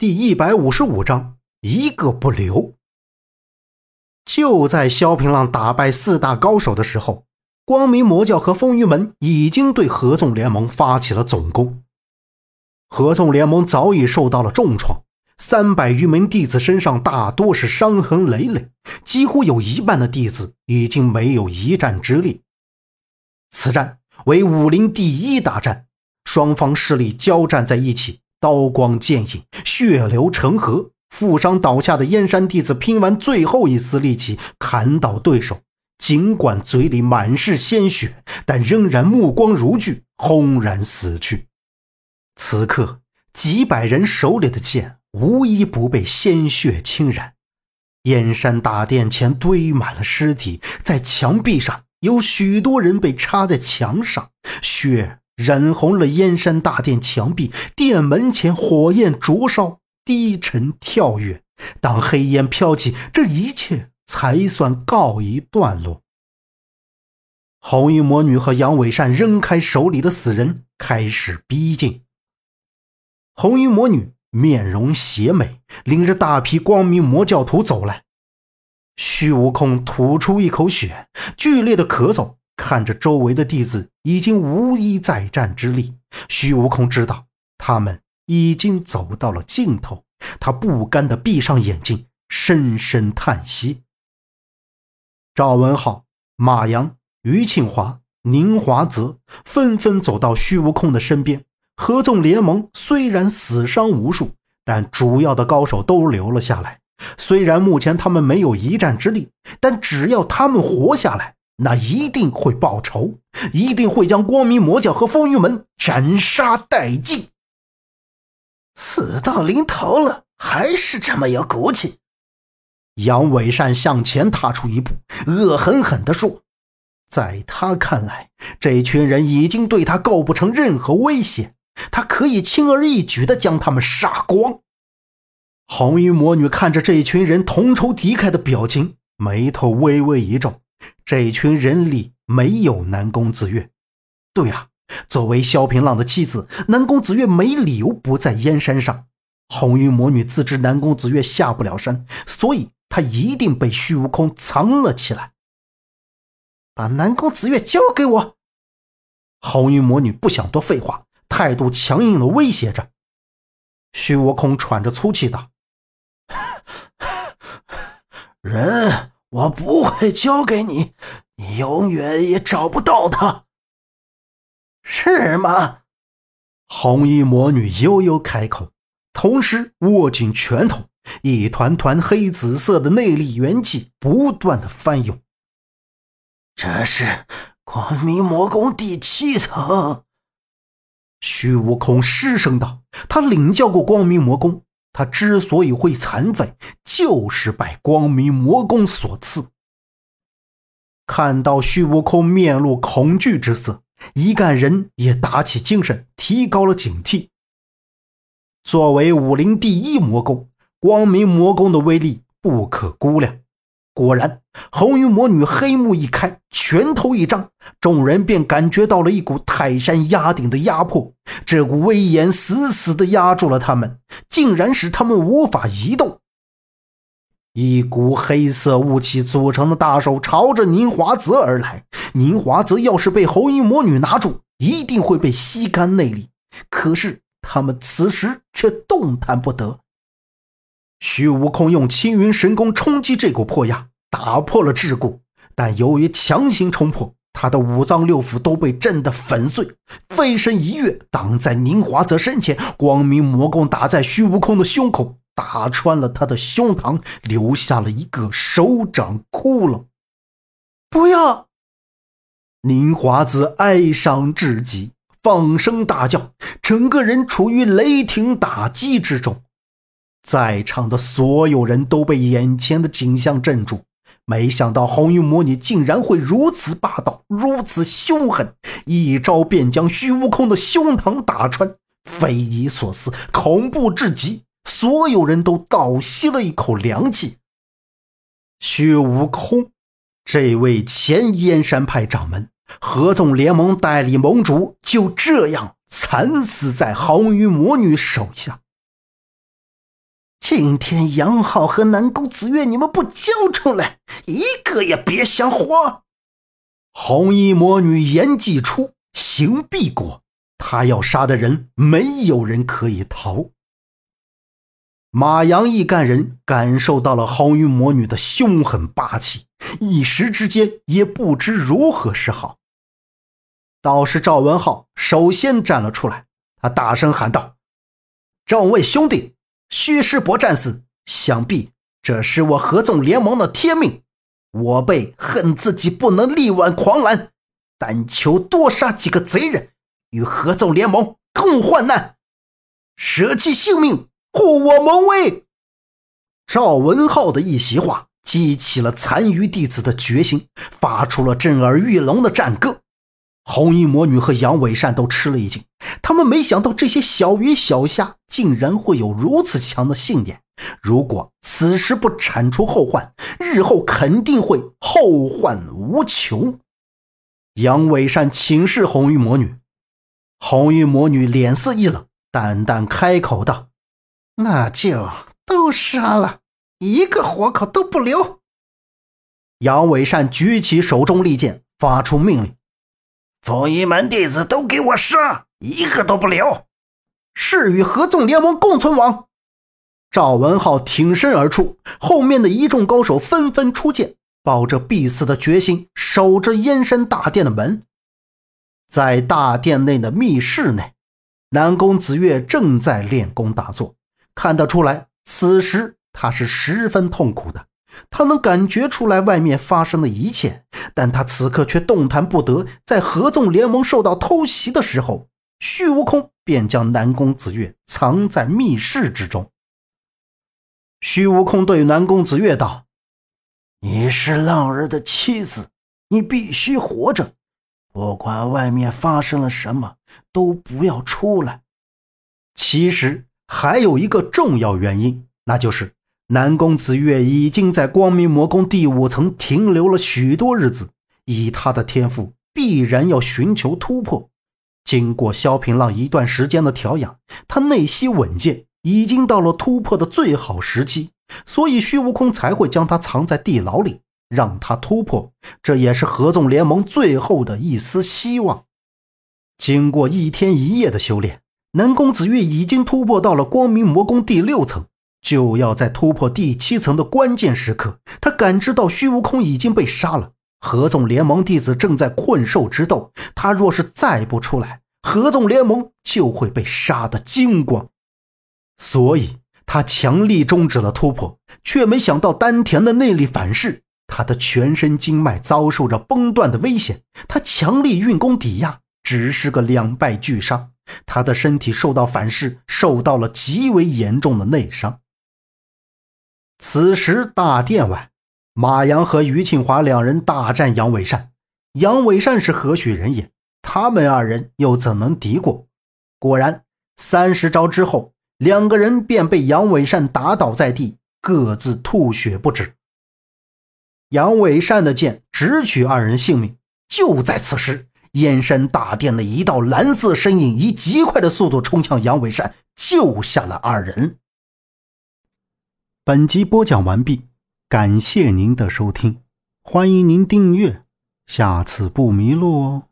第一百五十五章，一个不留。就在萧平浪打败四大高手的时候，光明魔教和风云门已经对合纵联盟发起了总攻。合纵联盟早已受到了重创，三百余名弟子身上大多是伤痕累累，几乎有一半的弟子已经没有一战之力。此战为武林第一大战，双方势力交战在一起。刀光剑影，血流成河。负伤倒下的燕山弟子拼完最后一丝力气，砍倒对手。尽管嘴里满是鲜血，但仍然目光如炬，轰然死去。此刻，几百人手里的剑无一不被鲜血浸染。燕山大殿前堆满了尸体，在墙壁上有许多人被插在墙上，血。染红了燕山大殿墙壁，殿门前火焰灼烧，低沉跳跃。当黑烟飘起，这一切才算告一段落。红衣魔女和杨伟善扔开手里的死人，开始逼近。红衣魔女面容邪美，领着大批光明魔教徒走来。虚无空吐出一口血，剧烈的咳嗽。看着周围的弟子已经无一再战之力，虚无空知道他们已经走到了尽头。他不甘地闭上眼睛，深深叹息。赵文浩、马阳、于庆华、宁华泽纷纷走到虚无空的身边。合纵联盟虽然死伤无数，但主要的高手都留了下来。虽然目前他们没有一战之力，但只要他们活下来。那一定会报仇，一定会将光明魔教和风云门斩杀殆尽。死到临头了，还是这么有骨气。杨伟善向前踏出一步，恶狠狠地说：“在他看来，这群人已经对他构不成任何威胁，他可以轻而易举地将他们杀光。”红衣魔女看着这群人同仇敌忾的表情，眉头微微一皱。这群人里没有南宫子月，对呀，作为萧平浪的妻子，南宫子月没理由不在燕山上。红云魔女自知南宫子月下不了山，所以她一定被虚无空藏了起来。把南宫子月交给我！红云魔女不想多废话，态度强硬的威胁着。虚无空喘着粗气道：“ 人。”我不会交给你，你永远也找不到他，是吗？红衣魔女悠悠开口，同时握紧拳头，一团团黑紫色的内力元气不断的翻涌。这是光明魔宫第七层。虚无空失声道：“他领教过光明魔宫。”他之所以会残废，就是拜光明魔宫所赐。看到虚无空面露恐惧之色，一干人也打起精神，提高了警惕。作为武林第一魔宫，光明魔宫的威力不可估量。果然，红云魔女黑幕一开，拳头一张，众人便感觉到了一股泰山压顶的压迫。这股威严死死地压住了他们，竟然使他们无法移动。一股黑色雾气组成的大手朝着宁华泽而来。宁华泽要是被红衣魔女拿住，一定会被吸干内力。可是他们此时却动弹不得。虚无空用青云神功冲击这股破压。打破了桎梏，但由于强行冲破，他的五脏六腑都被震得粉碎。飞身一跃，挡在宁华泽身前，光明魔功打在虚无空的胸口，打穿了他的胸膛，留下了一个手掌窟窿。不要！宁华泽哀伤至极，放声大叫，整个人处于雷霆打击之中。在场的所有人都被眼前的景象镇住。没想到红衣魔女竟然会如此霸道，如此凶狠，一招便将虚无空的胸膛打穿，匪夷所思，恐怖至极，所有人都倒吸了一口凉气。虚无空，这位前燕山派掌门，合纵联盟代理盟主，就这样惨死在红衣魔女手下。今天杨浩和南宫子月，你们不交出来，一个也别想活！红衣魔女言既出，行必果。她要杀的人，没有人可以逃。马阳一干人感受到了红衣魔女的凶狠霸气，一时之间也不知如何是好。倒是赵文浩首先站了出来，他大声喊道：“众位兄弟，虚师伯战死，想必这是我合纵联盟的天命。我辈恨自己不能力挽狂澜，但求多杀几个贼人，与合纵联盟共患难，舍弃性命。”护我蒙威！赵文浩的一席话激起了残余弟子的决心，发出了震耳欲聋的战歌。红衣魔女和杨伟善都吃了一惊，他们没想到这些小鱼小虾竟然会有如此强的信念。如果此时不铲除后患，日后肯定会后患无穷。杨伟善请示红玉魔女，红衣魔女脸色一冷，淡淡开口道。那就都杀了，一个活口都不留。杨伟善举起手中利剑，发出命令：“凤仪门弟子都给我杀，一个都不留！”誓与合纵联盟共存亡。赵文浩挺身而出，后面的一众高手纷纷出剑，抱着必死的决心，守着燕山大殿的门。在大殿内的密室内，南宫子月正在练功打坐。看得出来，此时他是十分痛苦的。他能感觉出来外面发生的一切，但他此刻却动弹不得。在合纵联盟受到偷袭的时候，虚无空便将南宫子月藏在密室之中。虚无空对南宫子月道：“你是浪儿的妻子，你必须活着，不管外面发生了什么，都不要出来。”其实。还有一个重要原因，那就是南宫子月已经在光明魔宫第五层停留了许多日子，以他的天赋，必然要寻求突破。经过萧平浪一段时间的调养，他内心稳健，已经到了突破的最好时期，所以虚无空才会将他藏在地牢里，让他突破。这也是合纵联盟最后的一丝希望。经过一天一夜的修炼。南宫子月已经突破到了光明魔宫第六层，就要在突破第七层的关键时刻，他感知到虚无空已经被杀了，合纵联盟弟子正在困兽之斗。他若是再不出来，合纵联盟就会被杀得精光。所以，他强力终止了突破，却没想到丹田的内力反噬，他的全身经脉遭受着崩断的危险。他强力运功抵压，只是个两败俱伤。他的身体受到反噬，受到了极为严重的内伤。此时大殿外，马阳和于庆华两人大战杨伟善。杨伟善是何许人也？他们二人又怎能敌过？果然，三十招之后，两个人便被杨伟善打倒在地，各自吐血不止。杨伟善的剑直取二人性命。就在此时。燕山大殿的一道蓝色身影以极快的速度冲向杨伟善，救下了二人。本集播讲完毕，感谢您的收听，欢迎您订阅，下次不迷路哦。